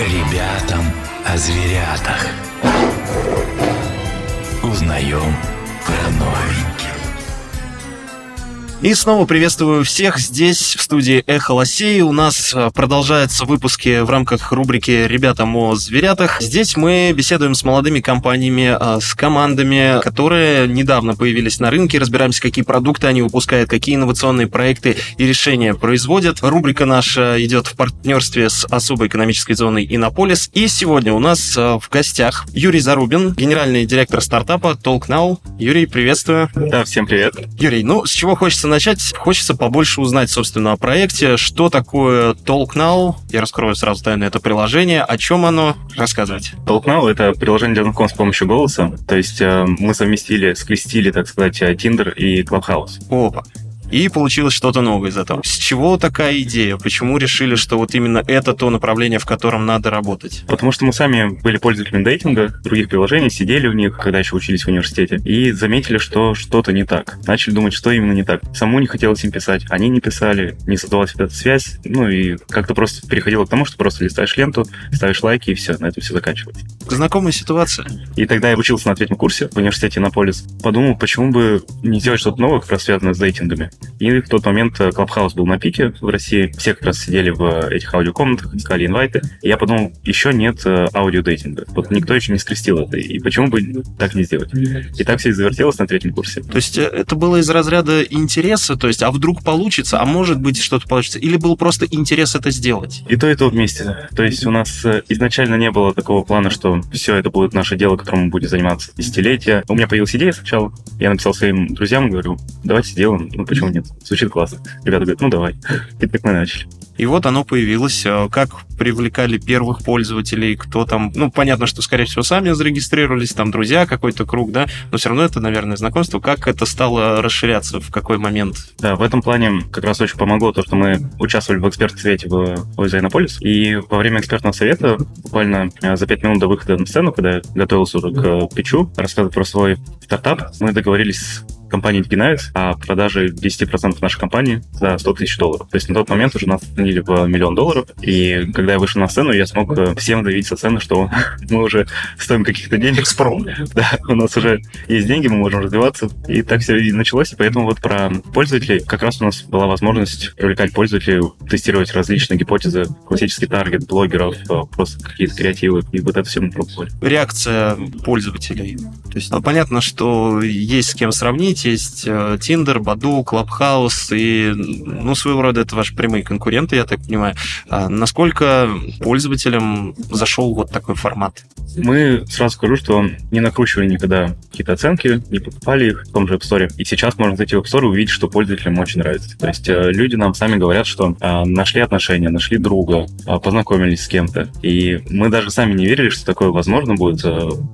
Ребятам о зверятах. Узнаем про новеньких. И снова приветствую всех здесь, в студии Эхо Лосей. У нас э, продолжаются выпуски в рамках рубрики «Ребятам о зверятах». Здесь мы беседуем с молодыми компаниями, э, с командами, которые недавно появились на рынке. Разбираемся, какие продукты они выпускают, какие инновационные проекты и решения производят. Рубрика наша идет в партнерстве с особой экономической зоной Иннополис. И сегодня у нас э, в гостях Юрий Зарубин, генеральный директор стартапа TalkNow. Юрий, приветствую. Да, всем привет. Юрий, ну с чего хочется начать, хочется побольше узнать, собственно, о проекте, что такое TalkNow. Я раскрою сразу тайну это приложение, о чем оно, рассказывать. TalkNow — это приложение для знакомств с помощью голоса. То есть э, мы совместили, скрестили, так сказать, э, Tinder и Clubhouse. Опа и получилось что-то новое из этого. С чего такая идея? Почему решили, что вот именно это то направление, в котором надо работать? Потому что мы сами были пользователями дейтинга, других приложений, сидели в них, когда еще учились в университете, и заметили, что что-то не так. Начали думать, что именно не так. Саму не хотелось им писать, они не писали, не создавалась эта связь, ну и как-то просто переходило к тому, что просто листаешь ленту, ставишь лайки, и все, на этом все заканчивается. Знакомая ситуация. И тогда я учился на третьем курсе в университете Иннополис. Подумал, почему бы не сделать что-то новое, как раз связанное с дейтингами. И в тот момент Clubhouse был на пике в России. Все как раз сидели в этих аудиокомнатах, искали инвайты. И я подумал, еще нет э, аудиодейтинга. Вот никто еще не скрестил это. И почему бы так не сделать? И так все и завертелось на третьем курсе. То есть э, это было из разряда интереса, то есть, а вдруг получится, а может быть что-то получится? Или был просто интерес это сделать? И то, и то вместе. То есть у нас э, изначально не было такого плана, что все это будет наше дело, которым мы будем заниматься десятилетия. У меня появилась идея сначала. Я написал своим друзьям говорю, давайте сделаем. Ну, почему нет? Звучит классно. Ребята говорят, ну давай. И так мы начали. И вот оно появилось. Э, как привлекали первых пользователей, кто там... Ну, понятно, что, скорее всего, сами зарегистрировались, там друзья, какой-то круг, да, но все равно это, наверное, знакомство. Как это стало расширяться, в какой момент? Да, в этом плане как раз очень помогло то, что мы участвовали в экспертном совете в ОИЗ и во время экспертного совета, буквально э, за пять минут до выхода на сцену, когда я готовился уже к пичу, рассказывать про свой стартап, мы договорились компании Dynamics о продаже 10% нашей компании за 100 тысяч долларов. То есть на тот момент уже нас оценили в миллион долларов, и когда я вышел на сцену, я смог э, всем давить со сцены, что мы уже стоим каких-то денег. Экспром. Да, у нас уже есть деньги, мы можем развиваться. И так все и началось. И поэтому вот про пользователей как раз у нас была возможность привлекать пользователей, тестировать различные гипотезы, классический таргет блогеров, э, просто какие-то креативы. И вот это все мы пробовали. Реакция пользователей. То есть ну, понятно, что есть с кем сравнить, сеть есть э, Tinder, Баду, Clubhouse, и, ну, своего рода это ваши прямые конкуренты, я так понимаю. А насколько пользователям зашел вот такой формат? Мы сразу скажу, что не накручивали никогда какие-то оценки, не покупали их в том же App Store. И сейчас можно зайти в App Store и увидеть, что пользователям очень нравится. То есть э, люди нам сами говорят, что э, нашли отношения, нашли друга, познакомились с кем-то. И мы даже сами не верили, что такое возможно будет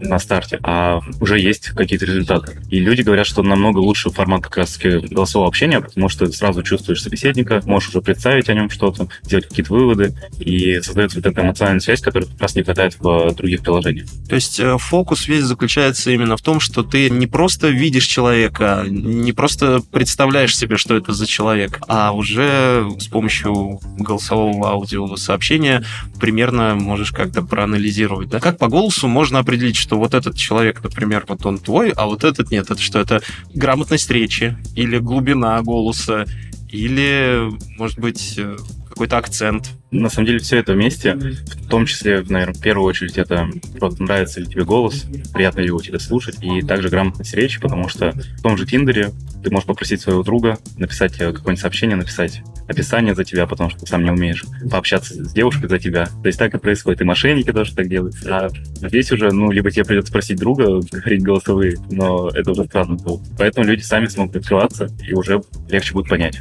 на старте, а уже есть какие-то результаты. И люди говорят, что намного намного лучше формат как раз голосового общения, потому что ты сразу чувствуешь собеседника, можешь уже представить о нем что-то, сделать какие-то выводы, и создается вот эта эмоциональная связь, которая как раз не хватает в других приложениях. То есть э, фокус весь заключается именно в том, что ты не просто видишь человека, не просто представляешь себе, что это за человек, а уже с помощью голосового аудио сообщения примерно можешь как-то проанализировать. Да? Как по голосу можно определить, что вот этот человек, например, вот он твой, а вот этот нет, это что это грамотность речи или глубина голоса, или, может быть, э, какой-то акцент. На самом деле все это вместе, в том числе, наверное, в первую очередь это просто нравится ли тебе голос, приятно ли его тебе слушать, и также грамотность речи, потому что в том же Тиндере ты можешь попросить своего друга написать какое-нибудь сообщение, написать описание за тебя, потому что ты сам не умеешь, пообщаться с девушкой за тебя. То есть так и происходит. И мошенники тоже так делают. А здесь уже, ну, либо тебе придется просить друга говорить голосовые, но это уже странно было. Поэтому люди сами смогут открываться, и уже легче будет понять.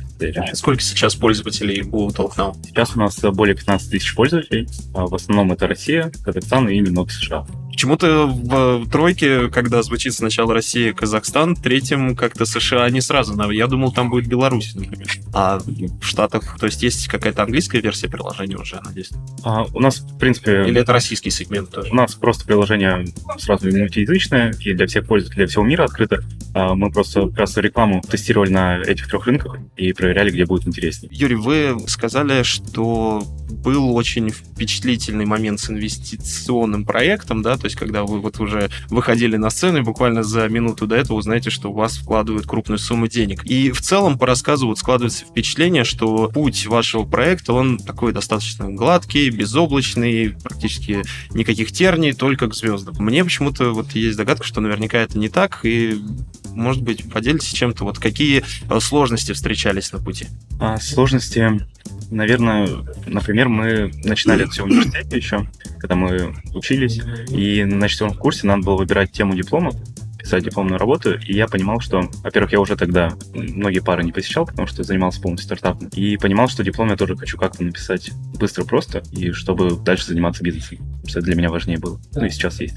Сколько сейчас пользователей у Talknow? Сейчас у нас более 15 тысяч пользователей. А в основном это Россия, Казахстан и немного США. Почему-то в тройке, когда звучит сначала Россия, Казахстан, третьим как-то США не сразу. Я думал, там будет Беларусь, например. А в Штатах, то есть есть какая-то английская версия приложения уже, надеюсь? А, у нас, в принципе... Или это российский сегмент тоже? У нас просто приложение сразу мультиязычное и для всех пользователей всего мира открыто. А мы просто как раз рекламу тестировали на этих трех рынках и проверяли, где будет интереснее. Юрий, вы сказали, что был очень впечатлительный момент с инвестиционным проектом, да, то есть когда вы вот уже выходили на сцену и буквально за минуту до этого узнаете, что у вас вкладывают крупную сумму денег. И в целом по рассказу вот складывается впечатление, что путь вашего проекта, он такой достаточно гладкий, безоблачный, практически никаких терний, только к звездам. Мне почему-то вот есть догадка, что наверняка это не так, и может быть, поделитесь чем-то, вот какие э, сложности встречались на пути? А, сложности, наверное, например, мы начинали все в университете еще, когда мы учились, и на четвертом курсе надо было выбирать тему диплома, дипломную работу, и я понимал, что, во-первых, я уже тогда многие пары не посещал, потому что занимался полностью стартапом, и понимал, что диплом я тоже хочу как-то написать быстро, просто, и чтобы дальше заниматься бизнесом, это для меня важнее было, ну и сейчас есть.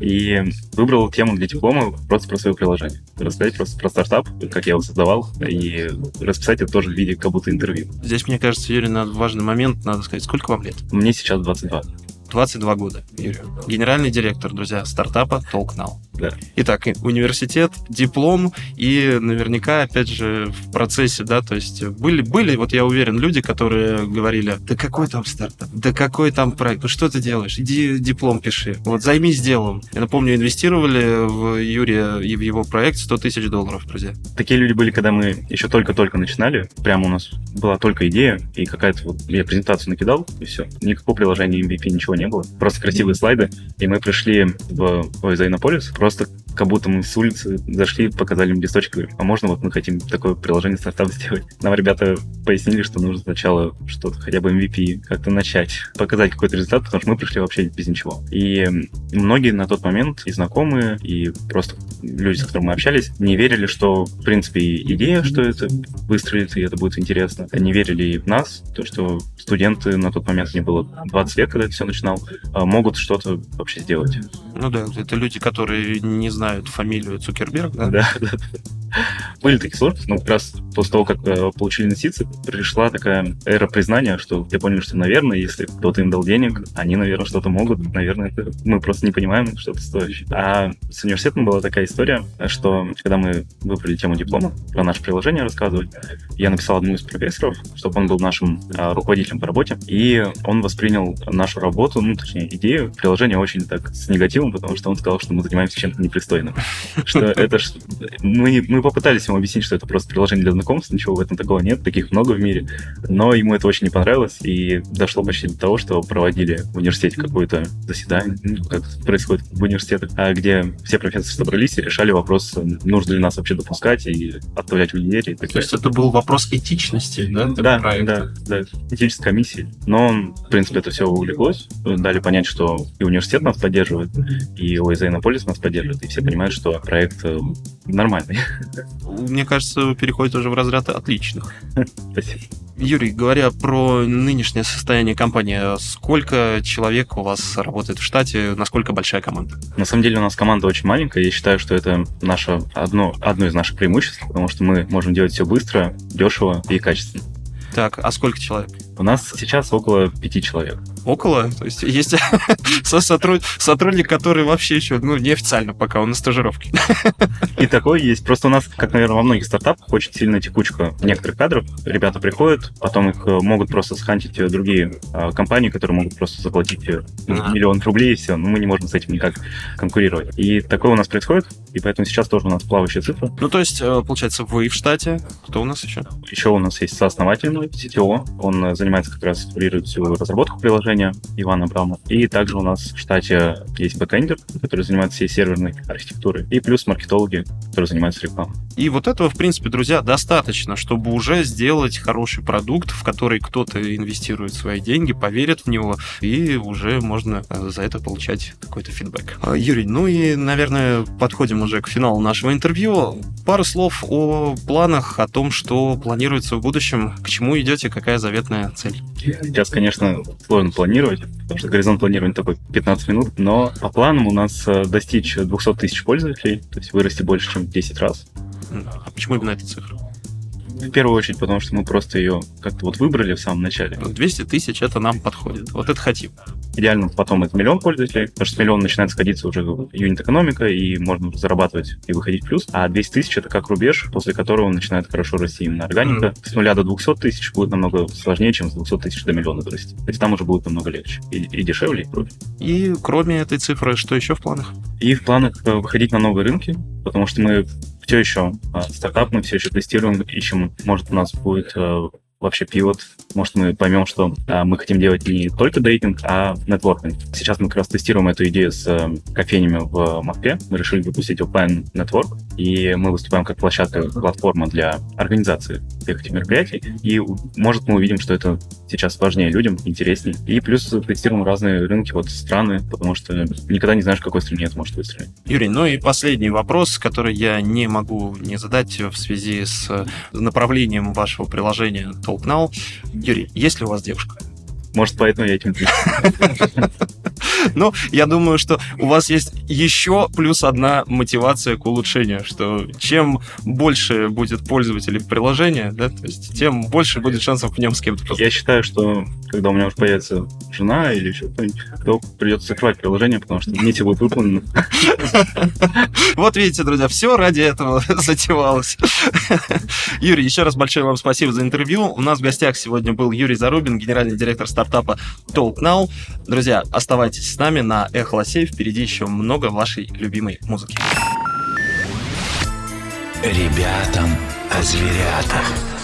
И выбрал тему для диплома просто про свое приложение. Рассказать просто про стартап, как я его создавал, и расписать это тоже в виде как будто интервью. Здесь, мне кажется, Юрий, на важный момент надо сказать, сколько вам лет? Мне сейчас 22. 22 года, Юрий. Генеральный директор, друзья, стартапа TalkNow. Да. Итак, университет, диплом и наверняка, опять же, в процессе, да, то есть были, были, вот я уверен, люди, которые говорили, да какой там стартап, да какой там проект, ну что ты делаешь, иди диплом пиши, вот займись делом. Я напомню, инвестировали в Юрия и в его проект 100 тысяч долларов, друзья. Такие люди были, когда мы еще только-только начинали, прямо у нас была только идея, и какая-то вот, я презентацию накидал, и все. Никакого приложения MVP, ничего не было. Просто красивые слайды, и мы пришли в ой, за Иннополис, просто как будто мы с улицы зашли, показали им листочек, говорим, а можно вот мы хотим такое приложение стартап сделать? Нам ребята пояснили, что нужно сначала что-то, хотя бы MVP, как-то начать, показать какой-то результат, потому что мы пришли вообще без ничего. И многие на тот момент, и знакомые, и просто люди, с которыми мы общались, не верили, что, в принципе, идея, что это выстрелит, и это будет интересно. Не верили в нас, то, что студенты на тот момент, мне было 20 лет, когда это все начинал, а могут что-то вообще сделать. Ну да, это люди, которые не знают фамилию Цукерберг, да? Да, да. Были такие сложности, но как раз после того, как э, получили инвестиции, пришла такая эра признания, что все поняли, что, наверное, если кто-то им дал денег, они, наверное, что-то могут, наверное, это мы просто не понимаем, что это стоит. А с университетом была такая история, что когда мы выбрали тему диплома, про наше приложение рассказывать, я написал одному из профессоров, чтобы он был нашим а, руководителем по работе, и он воспринял нашу работу, ну, точнее, идею приложения очень так с негативом, потому что он сказал, что мы занимаемся чем-то непристойным. Что это мы, мы попытались ему объяснить, что это просто приложение для знакомств, ничего в этом такого нет, таких много в мире. Но ему это очень не понравилось, и дошло почти до того, что проводили в университете какое-то заседание, ну, как происходит в университетах, а где все профессоры собрались и решали вопрос, нужно ли нас вообще допускать и отправлять в универ. То есть это был вопрос этичности, да? Да, да, да, этической комиссии. Но, в принципе, это все увлеклось. Дали понять, что и университет нас поддерживает, и ОИЗ Иннополис нас поддерживает, и все понимают, что проект э, нормальный. Мне кажется, переходит уже в разряд отличных. Спасибо. Юрий, говоря про нынешнее состояние компании, сколько человек у вас работает в штате, насколько большая команда? На самом деле у нас команда очень маленькая. Я считаю, что это наше одно, одно из наших преимуществ, потому что мы можем делать все быстро, дешево и качественно. Так, а сколько человек? У нас сейчас около пяти человек. Около? То есть есть сотруд... сотрудник, который вообще еще ну, неофициально пока, он на стажировке. И такой есть. Просто у нас, как, наверное, во многих стартапах, очень сильная текучка некоторых кадров. Ребята приходят, потом их э, могут просто схантить э, другие э, компании, которые могут просто заплатить миллион рублей, и все. Но мы не можем с этим никак конкурировать. И такое у нас происходит, и поэтому сейчас тоже у нас плавающая цифра. Ну, то есть, получается, вы в штате. Кто у нас еще? Еще у нас есть сооснователь CTO. Он занимается как раз, курирует всю разработку приложения, Иван Абрамов. И также у нас в штате есть бэкэндер, который занимается всей серверной архитектурой, и плюс маркетологи, которые занимаются рекламой. И вот этого, в принципе, друзья, достаточно, чтобы уже сделать хороший продукт, в который кто-то инвестирует свои деньги, поверит в него, и уже можно э, за это получать какой-то фидбэк. А, Юрий, ну и, наверное, подходим уже к финалу нашего интервью. Пару слов о планах, о том, что планируется в будущем, к чему идете, какая заветная цель. Сейчас, конечно, сложно планировать, потому что горизонт планирования такой 15 минут, но по планам у нас э, достичь 200 тысяч пользователей, то есть вырасти больше, чем в 10 раз. А почему именно эта цифра? В первую очередь, потому что мы просто ее как-то вот выбрали в самом начале. 200 тысяч это нам подходит. Вот это хотим. идеально потом это миллион пользователей, потому что с миллиона начинает сходиться уже юнит-экономика, и можно зарабатывать и выходить в плюс. А 200 тысяч — это как рубеж, после которого начинает хорошо расти именно органика. Mm-hmm. С нуля до 200 тысяч будет намного сложнее, чем с 200 тысяч до миллиона вырасти. То есть там уже будет намного легче. И, и дешевле, и. И кроме этой цифры, что еще в планах? И в планах э, выходить на новые рынки, потому что мы все еще э, стартап, мы все еще тестируем, ищем, может, у нас будет э, вообще пивот. Может, мы поймем, что а, мы хотим делать не только дейтинг, а нетворкинг. Сейчас мы как раз тестируем эту идею с а, кофейнями в Москве. Мы решили выпустить Open Network, и мы выступаем как площадка, платформа для организации всех этих мероприятий. И, может, мы увидим, что это сейчас важнее людям, интереснее. И плюс тестируем разные рынки, вот страны, потому что никогда не знаешь, в какой стране это может выстрелить. Юрий, ну и последний вопрос, который я не могу не задать в связи с направлением вашего приложения Talk Now. Юрий, есть ли у вас девушка? Может, поэтому я этим Ну, я думаю, что у вас есть еще плюс одна мотивация к улучшению, что чем больше будет пользователей приложения, да, то есть тем больше будет шансов в нем с кем-то Я считаю, что когда у меня уже появится жена или еще кто-нибудь, то придется закрывать приложение, потому что миссия будет выполнена. Вот видите, друзья, все ради этого затевалось. Юрий, еще раз большое вам спасибо за интервью. У нас в гостях сегодня был Юрий Зарубин, генеральный директор стартапа Talk Now. Друзья, оставайтесь с нами на Эхо Лосей. Впереди еще много вашей любимой музыки. Ребятам о зверятах.